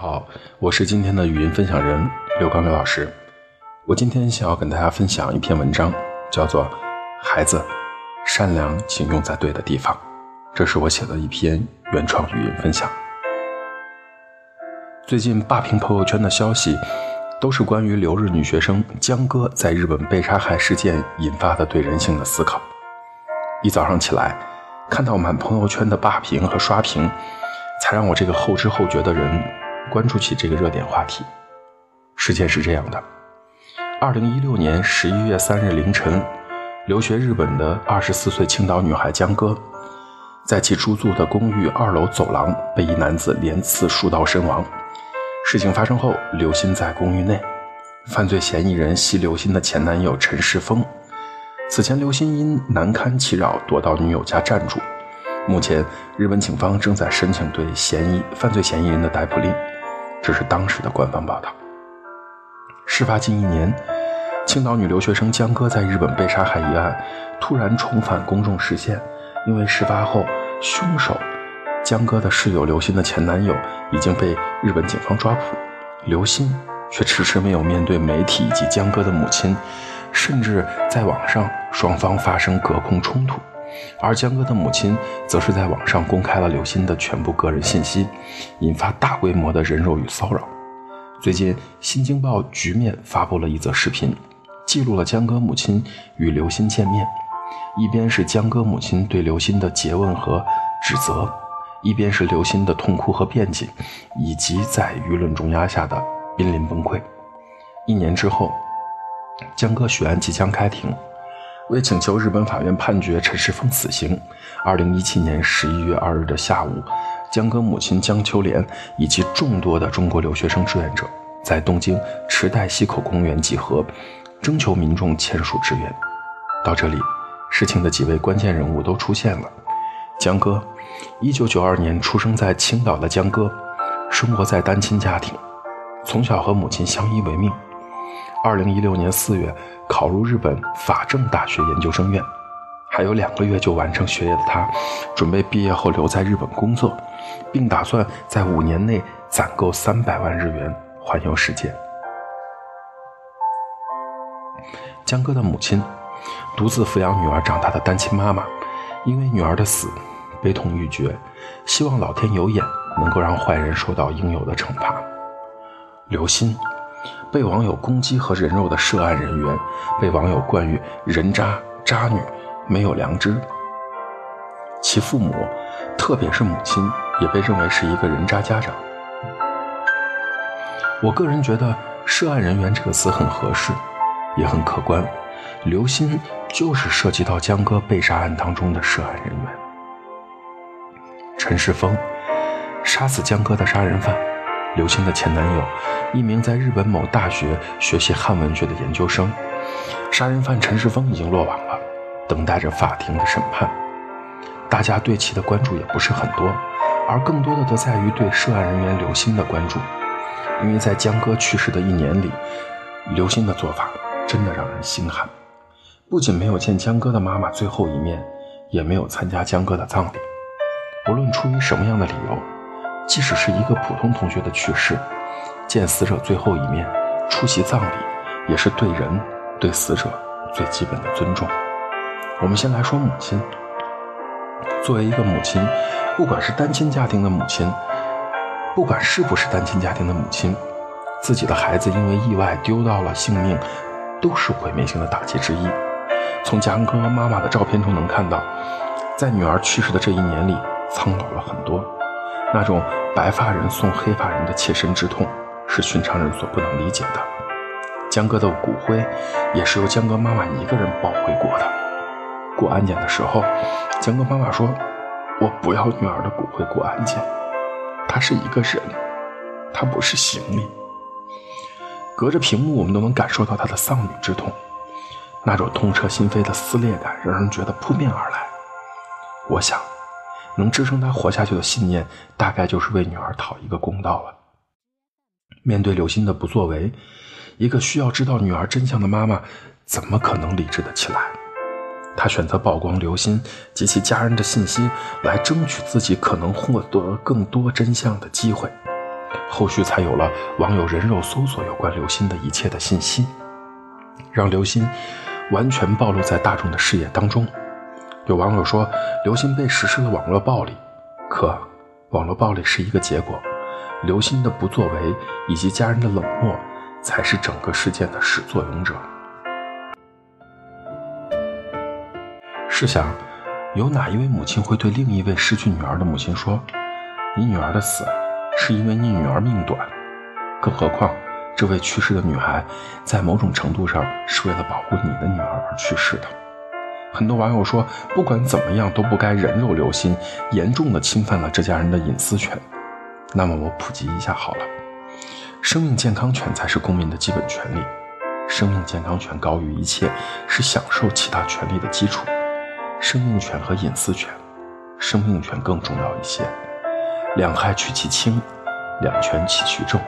好，我是今天的语音分享人刘刚刘老师。我今天想要跟大家分享一篇文章，叫做《孩子，善良请用在对的地方》。这是我写的一篇原创语音分享。最近霸屏朋友圈的消息，都是关于留日女学生江歌在日本被杀害事件引发的对人性的思考。一早上起来，看到满朋友圈的霸屏和刷屏，才让我这个后知后觉的人。关注起这个热点话题，事件是这样的：二零一六年十一月三日凌晨，留学日本的二十四岁青岛女孩江歌，在其租住的公寓二楼走廊被一男子连刺数刀身亡。事情发生后，刘鑫在公寓内，犯罪嫌疑人系刘鑫的前男友陈世峰。此前，刘鑫因难堪其扰躲到女友家暂住。目前，日本警方正在申请对嫌疑犯罪嫌疑人的逮捕令。这是当时的官方报道。事发近一年，青岛女留学生江歌在日本被杀害一案突然重返公众视线，因为事发后凶手江歌的室友刘鑫的前男友已经被日本警方抓捕，刘鑫却迟迟没有面对媒体以及江歌的母亲，甚至在网上双方发生隔空冲突。而江歌的母亲则是在网上公开了刘鑫的全部个人信息，引发大规模的人肉与骚扰。最近，《新京报》局面发布了一则视频，记录了江歌母亲与刘鑫见面，一边是江歌母亲对刘鑫的诘问和指责，一边是刘鑫的痛哭和辩解，以及在舆论重压下的濒临崩溃。一年之后，江歌许案即将开庭。为请求日本法院判决陈世峰死刑，二零一七年十一月二日的下午，江歌母亲江秋莲以及众多的中国留学生志愿者在东京池袋西口公园集合，征求民众签署支援。到这里，事情的几位关键人物都出现了。江歌，一九九二年出生在青岛的江歌，生活在单亲家庭，从小和母亲相依为命。二零一六年四月。考入日本法政大学研究生院，还有两个月就完成学业的他，准备毕业后留在日本工作，并打算在五年内攒够三百万日元环游世界。江歌的母亲，独自抚养女儿长大的单亲妈妈，因为女儿的死，悲痛欲绝，希望老天有眼，能够让坏人受到应有的惩罚。刘鑫。被网友攻击和人肉的涉案人员，被网友冠以“人渣”“渣女”“没有良知”。其父母，特别是母亲，也被认为是一个人渣家长。我个人觉得“涉案人员”这个词很合适，也很客观。刘鑫就是涉及到江歌被杀案当中的涉案人员。陈世峰，杀死江歌的杀人犯。刘鑫的前男友，一名在日本某大学学习汉文学的研究生。杀人犯陈世峰已经落网了，等待着法庭的审判。大家对其的关注也不是很多，而更多的则在于对涉案人员刘鑫的关注。因为在江歌去世的一年里，刘鑫的做法真的让人心寒。不仅没有见江歌的妈妈最后一面，也没有参加江歌的葬礼。无论出于什么样的理由。即使是一个普通同学的去世，见死者最后一面，出席葬礼，也是对人、对死者最基本的尊重。我们先来说母亲。作为一个母亲，不管是单亲家庭的母亲，不管是不是单亲家庭的母亲，自己的孩子因为意外丢到了性命，都是毁灭性的打击之一。从江歌妈妈的照片中能看到，在女儿去世的这一年里，苍老了很多。那种白发人送黑发人的切身之痛，是寻常人所不能理解的。江哥的骨灰也是由江歌妈妈一个人抱回国的。过安检的时候，江歌妈妈说：“我不要女儿的骨灰过安检，她是一个人，她不是行李。”隔着屏幕，我们都能感受到她的丧女之痛，那种痛彻心扉的撕裂感，让人觉得扑面而来。我想。能支撑他活下去的信念，大概就是为女儿讨一个公道了。面对刘鑫的不作为，一个需要知道女儿真相的妈妈，怎么可能理智的起来？她选择曝光刘鑫及其家人的信息，来争取自己可能获得更多真相的机会。后续才有了网友人肉搜索有关刘鑫的一切的信息，让刘鑫完全暴露在大众的视野当中。有网友说，刘鑫被实施了网络暴力，可网络暴力是一个结果，刘鑫的不作为以及家人的冷漠才是整个事件的始作俑者。试想，有哪一位母亲会对另一位失去女儿的母亲说：“你女儿的死是因为你女儿命短？”更何况，这位去世的女孩在某种程度上是为了保护你的女儿而去世的。很多网友说，不管怎么样都不该人肉刘鑫，严重的侵犯了这家人的隐私权。那么我普及一下好了，生命健康权才是公民的基本权利，生命健康权高于一切，是享受其他权利的基础。生命权和隐私权，生命权更重要一些。两害取其轻，两全取其重。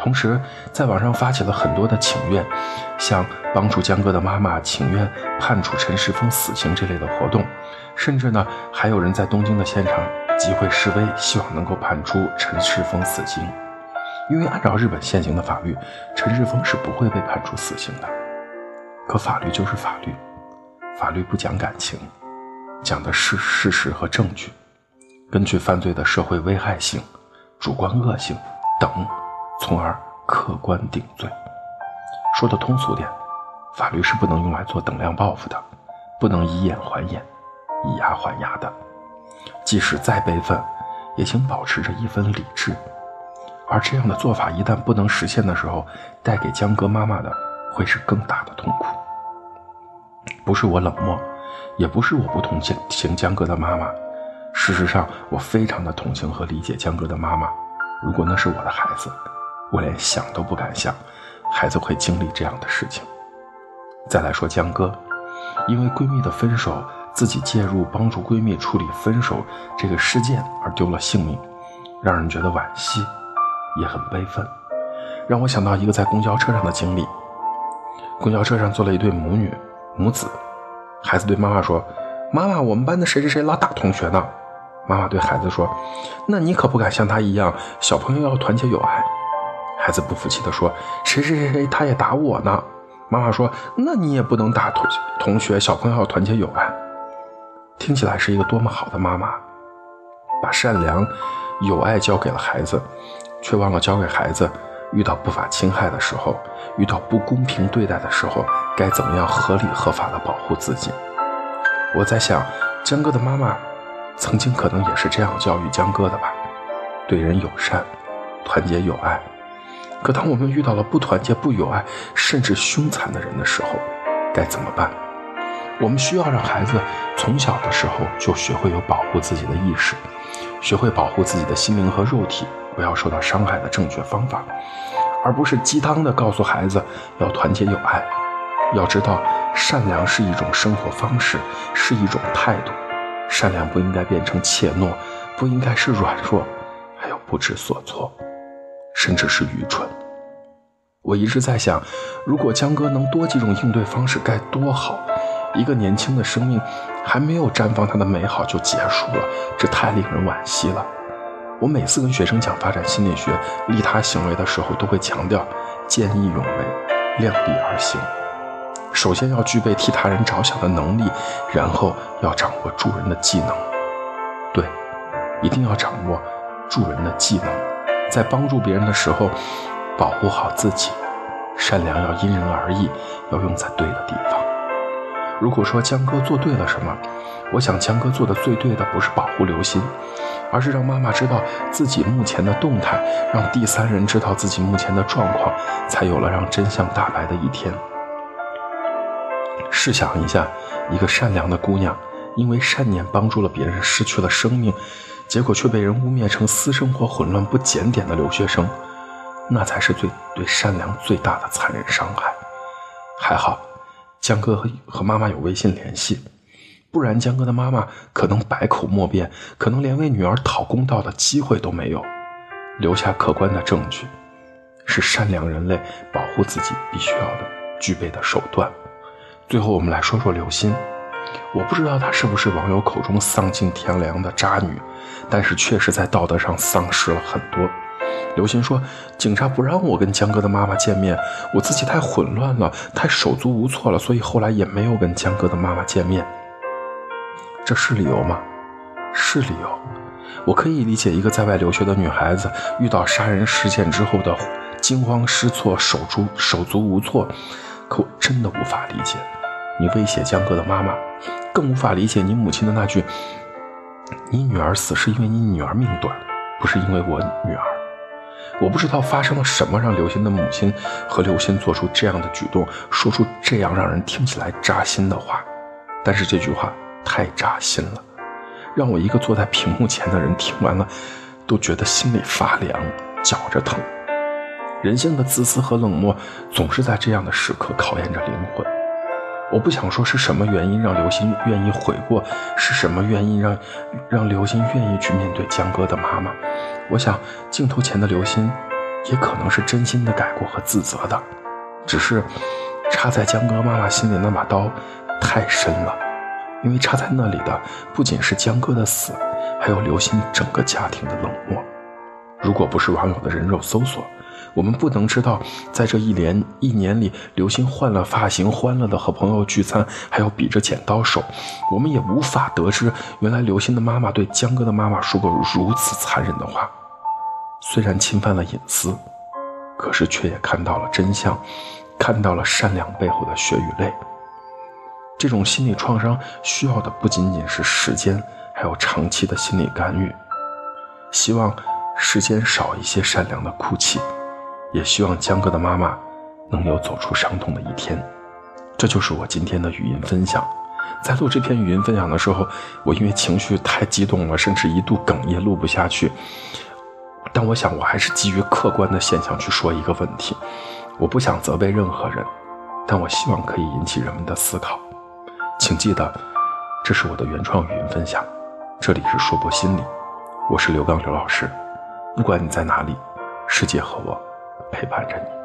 同时，在网上发起了很多的请愿，像帮助江歌的妈妈请愿判处陈世峰死刑这类的活动，甚至呢，还有人在东京的现场集会示威，希望能够判处陈世峰死刑。因为按照日本现行的法律，陈世峰是不会被判处死刑的。可法律就是法律。法律不讲感情，讲的是事实和证据，根据犯罪的社会危害性、主观恶性等，从而客观定罪。说的通俗点，法律是不能用来做等量报复的，不能以眼还眼，以牙还牙的。即使再悲愤，也请保持着一分理智。而这样的做法一旦不能实现的时候，带给江哥妈妈的会是更大的痛苦。不是我冷漠，也不是我不同情江哥的妈妈。事实上，我非常的同情和理解江哥的妈妈。如果那是我的孩子，我连想都不敢想，孩子会经历这样的事情。再来说江哥，因为闺蜜的分手，自己介入帮助闺蜜处理分手这个事件而丢了性命，让人觉得惋惜，也很悲愤。让我想到一个在公交车上的经历：公交车上坐了一对母女。母子，孩子对妈妈说：“妈妈，我们班的谁谁谁老打同学呢？”妈妈对孩子说：“那你可不敢像他一样，小朋友要团结友爱。”孩子不服气地说：“谁谁谁谁他也打我呢？”妈妈说：“那你也不能打同同学，小朋友要团结友爱。”听起来是一个多么好的妈妈，把善良、友爱教给了孩子，却忘了教给孩子。遇到不法侵害的时候，遇到不公平对待的时候，该怎么样合理合法的保护自己？我在想，江哥的妈妈曾经可能也是这样教育江哥的吧，对人友善，团结友爱。可当我们遇到了不团结、不友爱，甚至凶残的人的时候，该怎么办？我们需要让孩子从小的时候就学会有保护自己的意识，学会保护自己的心灵和肉体。不要受到伤害的正确方法，而不是鸡汤的告诉孩子要团结友爱。要知道，善良是一种生活方式，是一种态度。善良不应该变成怯懦，不应该是软弱，还有不知所措，甚至是愚蠢。我一直在想，如果江哥能多几种应对方式，该多好！一个年轻的生命还没有绽放它的美好就结束了，这太令人惋惜了。我每次跟学生讲发展心理学、利他行为的时候，都会强调见义勇为、量力而行。首先要具备替他人着想的能力，然后要掌握助人的技能。对，一定要掌握助人的技能，在帮助别人的时候，保护好自己。善良要因人而异，要用在对的地方。如果说江哥做对了什么，我想江哥做的最对的不是保护刘鑫。而是让妈妈知道自己目前的动态，让第三人知道自己目前的状况，才有了让真相大白的一天。试想一下，一个善良的姑娘，因为善念帮助了别人，失去了生命，结果却被人污蔑成私生活混乱不检点的留学生，那才是最对善良最大的残忍伤害。还好，江哥和和妈妈有微信联系。不然，江哥的妈妈可能百口莫辩，可能连为女儿讨公道的机会都没有。留下客观的证据，是善良人类保护自己必须要的、具备的手段。最后，我们来说说刘鑫。我不知道她是不是网友口中丧尽天良的渣女，但是确实在道德上丧失了很多。刘鑫说：“警察不让我跟江哥的妈妈见面，我自己太混乱了，太手足无措了，所以后来也没有跟江哥的妈妈见面。”这是理由吗？是理由。我可以理解一个在外留学的女孩子遇到杀人事件之后的惊慌失措、手足手足无措，可我真的无法理解你威胁江哥的妈妈，更无法理解你母亲的那句：“你女儿死是因为你女儿命短，不是因为我女儿。”我不知道发生了什么，让刘鑫的母亲和刘鑫做出这样的举动，说出这样让人听起来扎心的话。但是这句话太扎心了，让我一个坐在屏幕前的人听完了，都觉得心里发凉，绞着疼。人性的自私和冷漠，总是在这样的时刻考验着灵魂。我不想说是什么原因让刘鑫愿意悔过，是什么原因让让刘鑫愿意去面对江哥的妈妈。我想镜头前的刘鑫，也可能是真心的改过和自责的，只是插在江哥妈妈心里那把刀太深了，因为插在那里的不仅是江哥的死，还有刘鑫整个家庭的冷漠。如果不是网友的人肉搜索。我们不能知道，在这一连一年里，刘鑫换了发型，欢乐的和朋友聚餐，还要比着剪刀手。我们也无法得知，原来刘鑫的妈妈对江哥的妈妈说过如此残忍的话。虽然侵犯了隐私，可是却也看到了真相，看到了善良背后的血与泪。这种心理创伤需要的不仅仅是时间，还有长期的心理干预。希望世间少一些善良的哭泣。也希望江哥的妈妈能有走出伤痛的一天。这就是我今天的语音分享。在录这篇语音分享的时候，我因为情绪太激动了，甚至一度哽咽，录不下去。但我想，我还是基于客观的现象去说一个问题。我不想责备任何人，但我希望可以引起人们的思考。请记得，这是我的原创语音分享。这里是说博心理，我是刘刚刘老师。不管你在哪里，世界和我。陪伴着你。